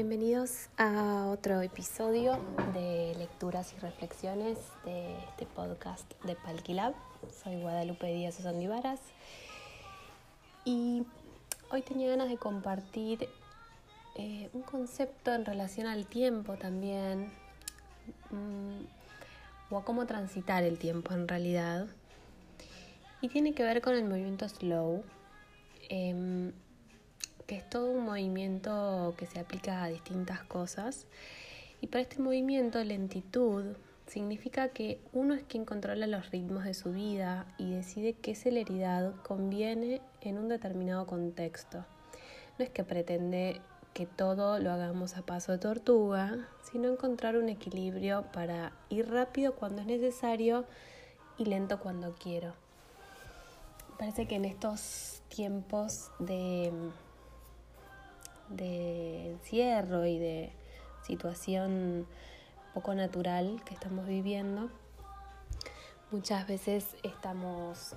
Bienvenidos a otro episodio de lecturas y reflexiones de este podcast de Palquilab. Soy Guadalupe Díaz Osandivaras y hoy tenía ganas de compartir eh, un concepto en relación al tiempo también, mm, o a cómo transitar el tiempo en realidad. Y tiene que ver con el movimiento slow. Em, que es todo un movimiento que se aplica a distintas cosas. Y para este movimiento, lentitud significa que uno es quien controla los ritmos de su vida y decide qué celeridad conviene en un determinado contexto. No es que pretende que todo lo hagamos a paso de tortuga, sino encontrar un equilibrio para ir rápido cuando es necesario y lento cuando quiero. Parece que en estos tiempos de de encierro y de situación poco natural que estamos viviendo, muchas veces estamos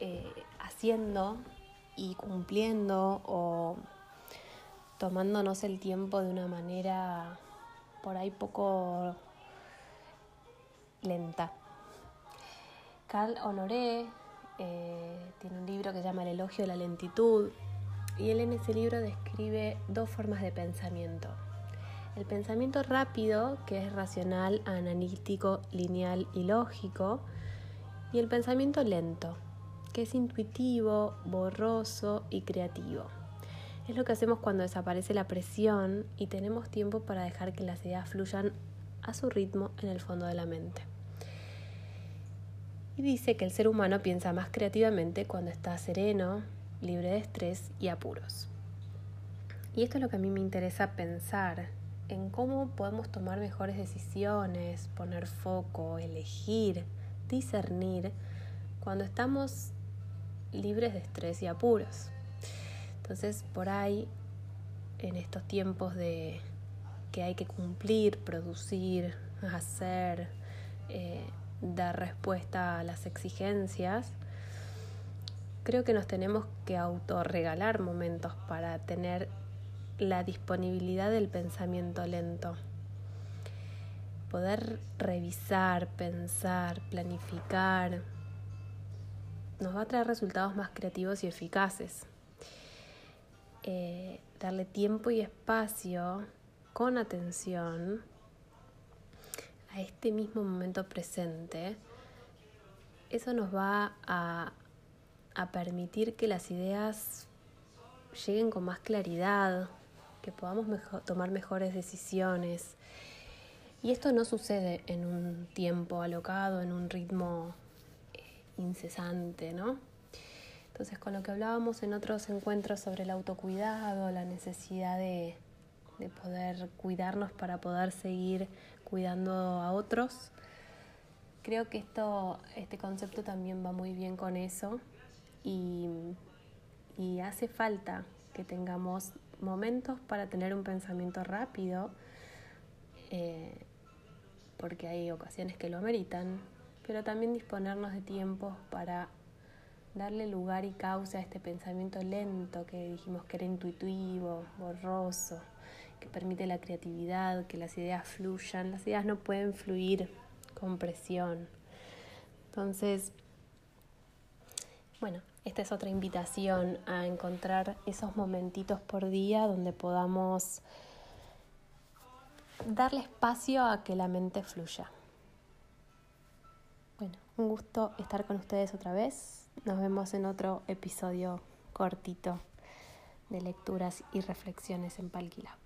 eh, haciendo y cumpliendo o tomándonos el tiempo de una manera por ahí poco lenta. Carl Honoré eh, tiene un libro que se llama El elogio de la lentitud y él en ese libro describe dos formas de pensamiento. El pensamiento rápido, que es racional, analítico, lineal y lógico, y el pensamiento lento, que es intuitivo, borroso y creativo. Es lo que hacemos cuando desaparece la presión y tenemos tiempo para dejar que las ideas fluyan a su ritmo en el fondo de la mente. Y dice que el ser humano piensa más creativamente cuando está sereno, libre de estrés y apuros. Y esto es lo que a mí me interesa pensar, en cómo podemos tomar mejores decisiones, poner foco, elegir, discernir, cuando estamos libres de estrés y apuros. Entonces, por ahí, en estos tiempos de que hay que cumplir, producir, hacer, eh, dar respuesta a las exigencias, creo que nos tenemos que autorregalar momentos para tener la disponibilidad del pensamiento lento. Poder revisar, pensar, planificar, nos va a traer resultados más creativos y eficaces. Eh, darle tiempo y espacio con atención a este mismo momento presente, eso nos va a a permitir que las ideas lleguen con más claridad, que podamos tomar mejores decisiones. Y esto no sucede en un tiempo alocado, en un ritmo eh, incesante, ¿no? Entonces, con lo que hablábamos en otros encuentros sobre el autocuidado, la necesidad de, de poder cuidarnos para poder seguir cuidando a otros, creo que esto, este concepto también va muy bien con eso y, hace falta que tengamos momentos para tener un pensamiento rápido, eh, porque hay ocasiones que lo ameritan, pero también disponernos de tiempos para darle lugar y causa a este pensamiento lento que dijimos que era intuitivo, borroso, que permite la creatividad, que las ideas fluyan. Las ideas no pueden fluir con presión. Entonces, bueno, esta es otra invitación a encontrar esos momentitos por día donde podamos darle espacio a que la mente fluya. Bueno, un gusto estar con ustedes otra vez. Nos vemos en otro episodio cortito de lecturas y reflexiones en Palquila.